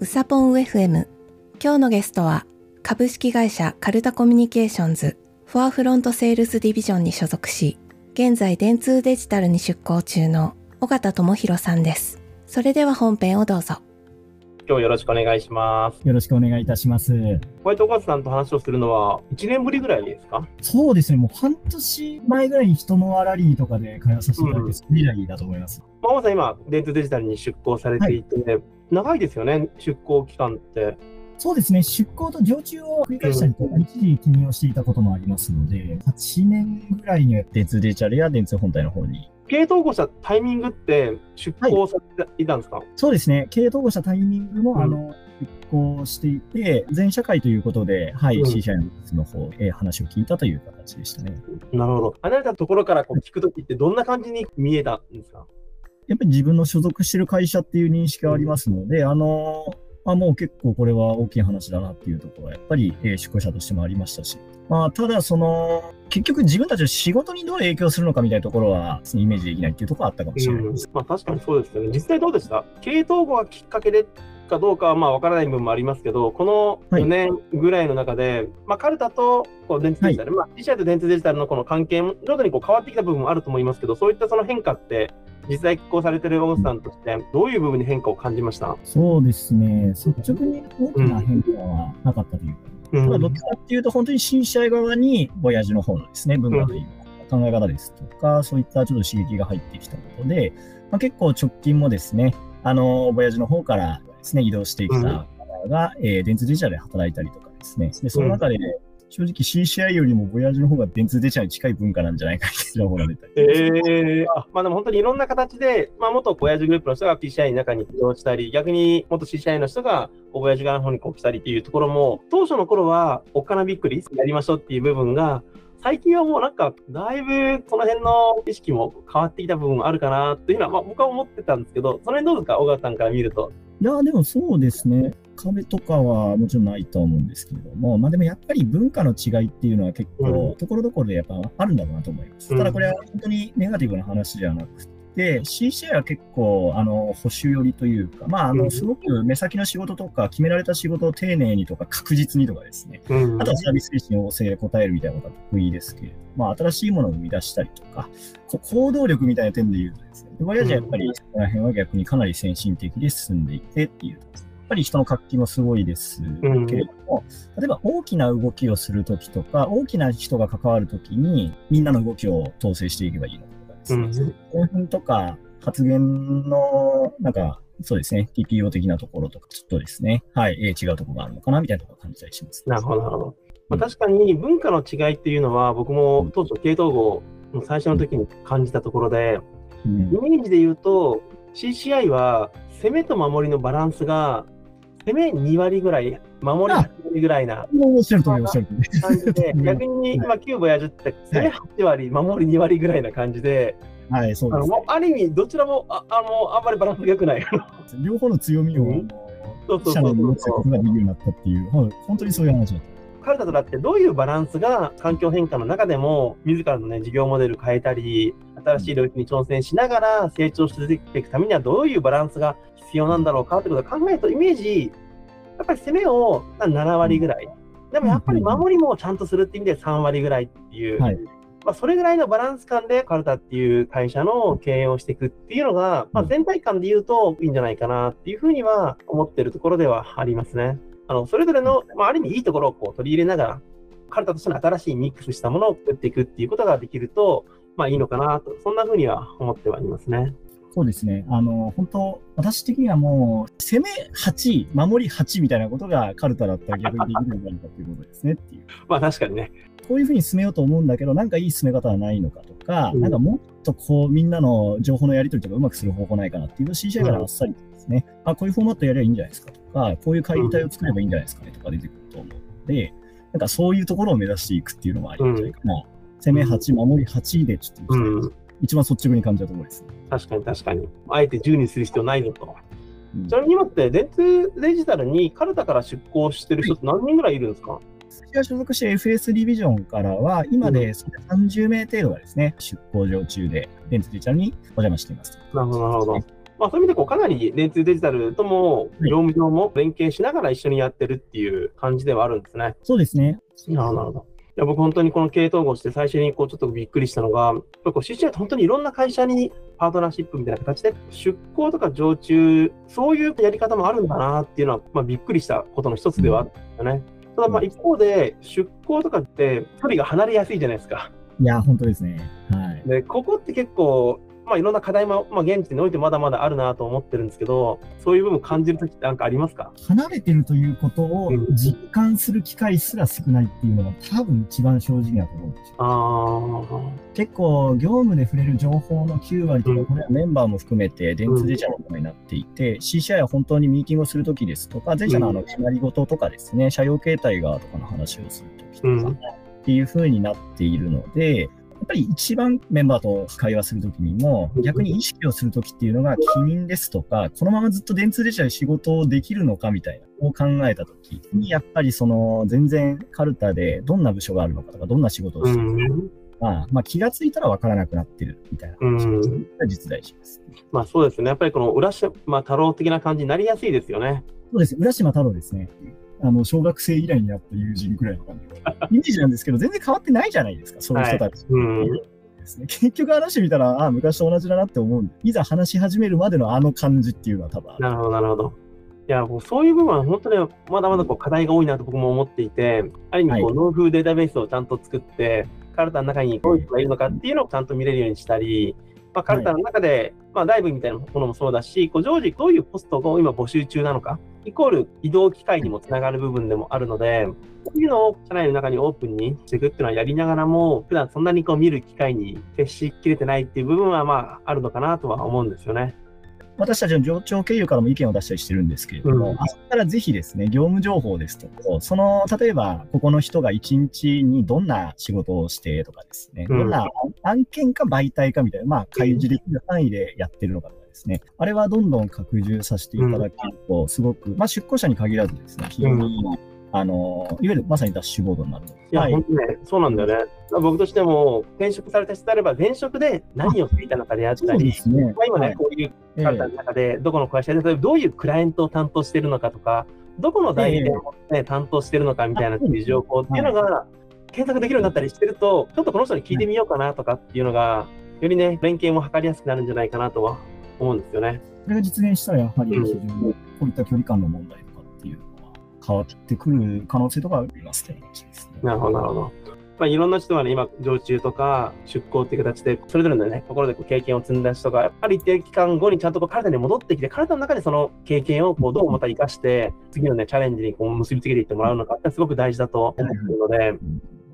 うさぽん FM 今日のゲストは株式会社カルタコミュニケーションズフォアフロントセールスディビジョンに所属し現在電通デジタルに出向中の尾形智弘さんですそれでは本編をどうぞ今日よろしくお願いします。よろしくお願いいたします。ホワイトお母さんと話をするのは1年ぶりぐらいですか？そうですね、もう半年前ぐらいに人のラリーとかで会話させていただいて、それ以来だと思います。まあ、まさん今、電通デジタルに出向されていて、長いですよね、出向期間って。そうですね、出向と常駐を繰り返したりとか、一時記入をしていたこともありますので、8年ぐらいには電通デジタルや電通本体の方に。経統合したタイミングって出向されていたんですか、そうですね、経営統合したタイミングも、うんあの、出向していて、全社会ということで、はい、うん C 社のの方、えー話を聞いたという形でしたね。なるほど。離れたところからこう聞くときってどんな感じに見えたんですかやっぱり自分の所属してる会社っていう認識がありますので、あの、あ、もう結構これは大きい話だなっていうところは、やっぱり、えー出向者としてもありましたし、まあ、ただ、その、結局自分たちの仕事にどう影響するのかみたいなところは、イメージできないっていうところはあったかもしれないです。まあ、確かにそうですよね。実際どうでした？経統合がきっかけでかどうかはまあ分からない部分もありますけど、このはい。4年ぐらいの中で、まあ、カルタとこう電通デジタル、まあ、自社と電通デジタルのこの関係も徐々にこう変わってきた部分もあると思いますけど、そういったその変化って、実際寄稿されてる大野さんとして、どういう部分に変化を感じました？そうですね、率直に大きな変化はなかったというか、うん。ただどっちかっていうと、本当に新試合側に、ボヤージュの方のですね、文化というか考え方ですとか、そういったちょっと刺激が入ってきたことで、まあ、結構直近もですね、あの、ボヤージュの方からですね、移動してきた方が、えー電通デジタルで働いたりとかですね、で、その中で、正直 CCI よりもボヤージュの方が電通デジタルに近い文化なんじゃないかっていう情報が出たり。えー、あまあでも本当にいろんな形で、まあ、元親父グループの人が PCI の中に移動したり、逆に元 CCI の人が親父側の方にこう来たりっていうところも、当初の頃はおっかなびっくりやりましょうっていう部分が、最近はもうなんか、だいぶこの辺の意識も変わってきた部分もあるかなっていうのは、まあ、僕は思ってたんですけど、その辺どうですか、小川さんから見ると。いや、でもそうですね。壁とかはもちろんないとは思うんですけれども、まあでもやっぱり文化の違いっていうのは結構、うんところどころでやっぱあるんだろうなと思います。うんただこれは本当にネガティブな話じゃなくて、CCI は結構、あの、保守寄りというか、まあ、あの、うん。すごく目先の仕事とか、決められた仕事を丁寧にとか確実にとかですね、うん。あとはサービス精神旺盛で答えるみたいなことは得意ですけれども、まあ、新しいものを生み出したりとか、こ行動力みたいな点で言うとですね、で親父はやっぱりそこら辺は逆にかなり先進的で進んでいてっていう、やっぱり人の活気もすごいですけれども、例えば大きな動きをするときとか、大きな人が関わるときに、みんなの動きを統制していけばいいのですね、うん。興奮とか発言の、なんか、そうですね、TPO 的なところとか、ちょっとですね、はい、えー違うところがあるのかなみたいなところを感じたりします。なるほど、なるほど。まあ、確かに文化の違いっていうのは、僕も当初、系統合の最初の時に感じたところで、うん。イメージで言うと、CCI は攻めと守りのバランスが、攻め2割ぐらい、守り8割ぐらいなおっしゃる通り、おっしゃる通り。感じで、逆に今、キューボヤジュって、攻め8割、守り2割ぐらいな感じで、はい、そうです。ある意味、どちらもああのあんまりバランスが良くない。両方の強みを、うんあそうの、そうそうそう社内に持つことができるようになったっていう、はい本当にそういう話だと。カルタとだってどういうバランスが環境変化の中でも自らのね事業モデル変えたり新しい領域に挑戦しながら成長し続けていくためにはどういうバランスが必要なんだろうかってことを考えるとイメージやっぱり攻めを7割ぐらいでもやっぱり守りもちゃんとするって意味で3割ぐらいっていう、はいまあ、それぐらいのバランス感でカルタっていう会社の経営をしていくっていうのが、まあ、全体感で言うといいんじゃないかなっていうふうには思ってるところではありますね。あのそれぞれの、まあ、ある意味いいところをこう取り入れながら、カルタとしての新しいミックスしたものを作っていくっていうことができると、まあいいのかなと、そんなふうには思ってはいますね。そうですね。あの、本当私的にはもう、攻め8、守り8みたいなことがカルタだったら 逆にできるんじゃないかということですねっていう。まあ確かにね。こういうふうに進めようと思うんだけど、なんかいい進め方はないのかとか、うんなんかもっとこう、みんなの情報のやり取りとかうまくする方法ないかなっていうと CCI からあっさりとですね、あ、こういうフォーマットやればいいんじゃないですかとか、こういう会議体を作ればいいんじゃないですかねとか出てくると思うので、なんかそういうところを目指していくっていうのもありなんじゃないかな。攻め8、守り8でちょっと、うん。一番率直に感じたところですね。確かに確かに。あえて10にする必要ないぞと。うんちなみに今って電通デジタルにカルタから出向してる人って何人ぐらいいるんですか、私が所属している FS ディビジョンからは、今で30名程度がですね、出向上中で、電通デジタルにお邪魔しています。なるほど、なるほど。まあ、そういう意味でこうかなり電通デジタルとも業務上も連携しながら一緒にやってるっていう感じではあるんですね。そうですね。なるほど。いや僕、本当にこの経営統合して最初にこうちょっとびっくりしたのが、こう CCI って本当にいろんな会社にパートナーシップみたいな形で出向とか常駐、そういうやり方もあるんだなっていうのは、まあ、びっくりしたことの一つではあったんですよね。ただまあ一方で、出向とかって距離が離れやすいじゃないですか。いや、本当ですね。はい。で、ここって結構、まあ、いろんな課題も、まあ、現地においてまだまだあるなと思ってるんですけど、そういう部分感じるときってなんかありますか？離れてるということを実感する機会すら少ないっていうのが多分一番正直だと思うんですよ。あ結構業務で触れる情報の9割とか、これはメンバーも含めて電通デジャのものになっていて、CCI は本当にミーティングをするときですとか、デジャのあの決まり事とかですね、車両形態がとかの話をするときとか、うん。っていう風になっているので、ぱり一番メンバーと会話するときにも、逆に意識をするときっていうのが、機民ですとか、このままずっと電通デジタルで仕事をできるのかみたいな、を考えたときに、やっぱりその、全然カルタでどんな部署があるのかとか、どんな仕事をうしてるのかん。まあ、まあ、気がついたら分からなくなってるみたいな話うんが実在します。まあそうですね。やっぱりこの浦島太郎的な感じになりやすいですよね。そうです。浦島太郎ですね。あの、小学生以来に会った友人くらいの感じのイメージなんですけど、全然変わってないじゃないですか、そういう人たち。うん。ですね。結局話してみたら、ああ、昔と同じだなって思うんで、いざ話し始めるまでのあの感じっていうのは多分。なるほど、なるほど。いや、もうそういう部分は本当にまだまだこう課題が多いなと僕も思っていて、ある意味こう、はいノウフーデータベースをちゃんと作って、カルタの中にどういう人がいるのかっていうのをちゃんと見れるようにしたり、まあ、カルタの中で、まあ、ライブみたいなものもそうだし、こう常時どういうポストを今募集中なのか、イコール移動機会にもつながる部分でもあるので、こういうのを社内の中にオープンにしていくっていうのはやりながらも、普段そんなにこう見る機会に接しきれてないっていう部分はまああるのかなとは思うんですよね。私たちの上長経由からも意見を出したりしてるんですけれども、うん。あそこからぜひですね、業務情報ですとか、その、例えば、ここの人が1日にどんな仕事をしてとかですね、うん。どんな案件か媒体かみたいな、まあ、開示できる範囲でやってるのかとかですね、あれはどんどん拡充させていただけると、すごく、まあ、出向者に限らずですね、非常にあの、いわゆるまさにダッシュボードになる。いや、はい本当ね、そうなんだよね。僕としても、転職された人であれば、前職で何をしていたのかであったり、すね。まあ、今ね、はいこういうええカルタの中で、どこの会社で、例えばどういうクライアントを担当しているのかとか、どこの代理店を、ね担当しているのかみたいなっていう情報っていうのが、検索できるようになったりしてると、ちょっとこの人に聞いてみようかなとかっていうのが、よりね、連携も図りやすくなるんじゃないかなとは思うんですよね。それが実現したら、やはりうん非常にこういった距離感の問題変わってくる可能性とかありますね。なるほど、なるほど。まあ、いろんな人がね、今、常駐とか出向っていう形で、それぞれのね、ところでこう経験を積んだ人が、ある一定期間後にちゃんとこう体に戻ってきて、体の中でその経験をこうどうまた活かして、次のね、チャレンジにこう結びつけていってもらうのかってすごく大事だと思ってるので、やっ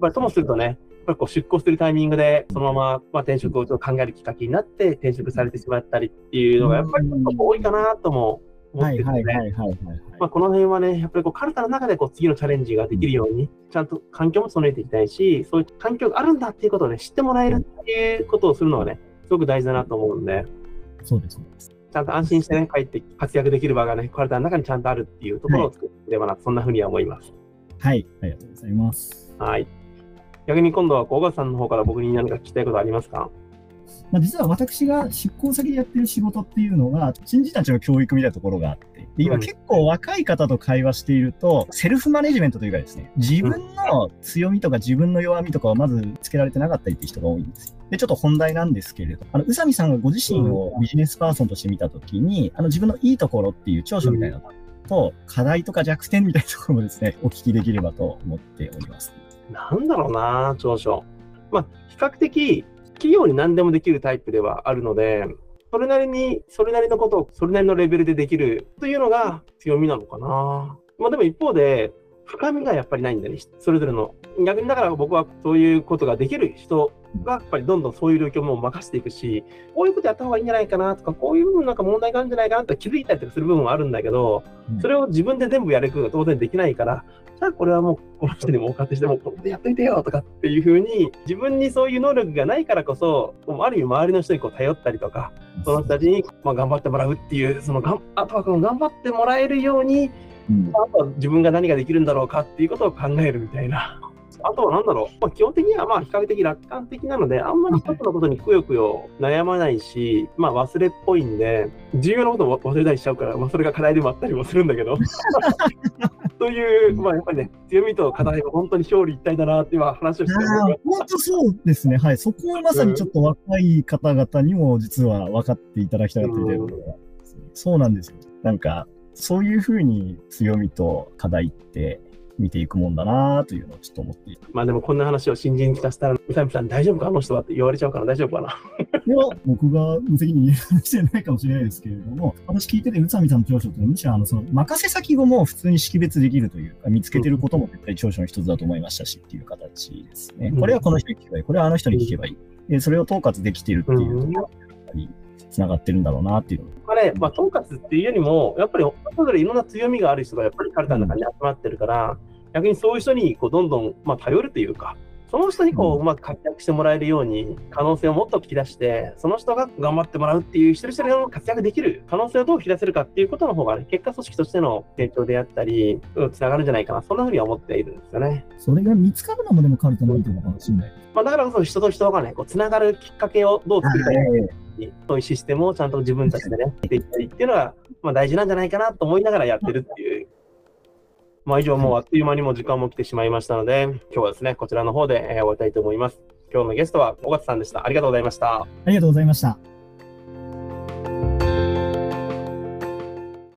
ぱりともするとね、やっぱりこう出向するタイミングで、そのまま、まあ、転職をちょっと考えるきっかけになって、転職されてしまったりっていうのが、やっぱりちょっと多いかなとも思はいってるので、はいはいはいはいはい。まあ、この辺はね、やっぱりこう、カルタの中でこう次のチャレンジができるように、ちゃんと環境も備えていきたいし、そういう環境があるんだっていうことをね、知ってもらえるっていうことをするのはね、すごく大事だなと思うんで、そうですね。ちゃんと安心してね、帰って活躍できる場がね、カルタの中にちゃんとあるっていうところを作っていればな、そんなふうには思います。はい、ありがとうございます。はい。逆に今度は、小川さんの方から僕に何か聞きたいことありますか？まあ、実は私が出向先でやってる仕事っていうのが、新人たちの教育みたいなところがあって、で今うん結構若い方と会話していると、セルフマネジメントというかですね、自分の強みとか自分の弱みとかをまずつけられてなかったりっていう人が多いんですよ。で、ちょっと本題なんですけれど、あの、宇佐美さんがご自身をビジネスパーソンとして見たときに、あの、自分のいいところっていう長所みたいなのと、課題とか弱点みたいなところもですね、お聞きできればと思っております。なんだろうな、長所。まあ、比較的、企業に何でもできるタイプではあるので、それなりに、それなりのことを、それなりのレベルでできるというのが強みなのかな。まあでも一方で、深みがやっぱりないんだね、それぞれの。逆にだから僕はそういうことができる人がやっぱりどんどんそういう領域をもう任せていくし、こういうことやった方がいいんじゃないかなとか、こういう部分なんか問題があるんじゃないかなって気づいたりとかする部分はあるんだけど、うんそれを自分で全部やることが当然できないから、じゃあこれはもうこの人にもお勝手してもうこれでやっといてよとかっていうふうに自分にそういう能力がないからこそある意味周りの人にこう頼ったりとかその人たちにまあ頑張ってもらうっていうそのがんあとはこの頑張ってもらえるようにうん。あとは自分が何ができるんだろうかっていうことを考えるみたいなあとはなんだろう、まあ、基本的にはまあ比較的楽観的なので、あんまり一つのことにくよくよ悩まないし、まあ忘れっぽいんで、重要なことも忘れたりしちゃうから、まあそれが課題でもあったりもするんだけど。という、まあやっぱりね、強みと課題が本当に表裏一体だなって今話をして本当そうですね。はい。そこをまさにちょっと若い方々にも実は分かっていただきたかったみたいなことが、そうなんですよ。なんか、そういうふうに強みと課題って見ていくもんだなというのをちょっと思ってまあでもこんな話を新人に聞かせたら、宇佐美さん大丈夫かあの人はって言われちゃうから大丈夫かな。いや、僕が無責任に言える話じゃないかもしれないですけれども、私聞いてて宇佐美さんの長所ってむしろあの、その、任せ先語も普通に識別できるというか、見つけてることも絶対長所の一つだと思いましたしっていう形ですね。これはこの人に聞けばいい。これはあの人に聞けばいい。で、それを統括できてるっていうところが、やっぱり、つながってるんだろうなっていうのあれ、まあ、統括っていうよりも、やっぱりそれぞれいろんな強みがある人がやっぱりカルタの中に集まってるから、逆にそういう人にこうどんどん、まあ、頼るというか、その人にこううまく活躍してもらえるように可能性をもっと引き出して、その人が頑張ってもらうっていう一人一人の活躍できる可能性をどう引き出せるかっていうことの方が、ね、結果組織としての成長であったり、つながるんじゃないかな、そんなふうに思っているんですよね。それが見つかるのもでもカルタのいいところかもしれない。まあ、だからこそ人と人がね、こうつながるきっかけをどう作りたいか。そういうシステムをちゃんと自分たちでね、見ていったりっていうのが、まあ、大事なんじゃないかなと思いながらやってるっていうまあ、以上、もうあっという間にも時間も来てしまいましたので、今日はですね、こちらの方で終わりたいと思います。今日のゲストは、尾形さんでした。ありがとうございました。ありがとうございました。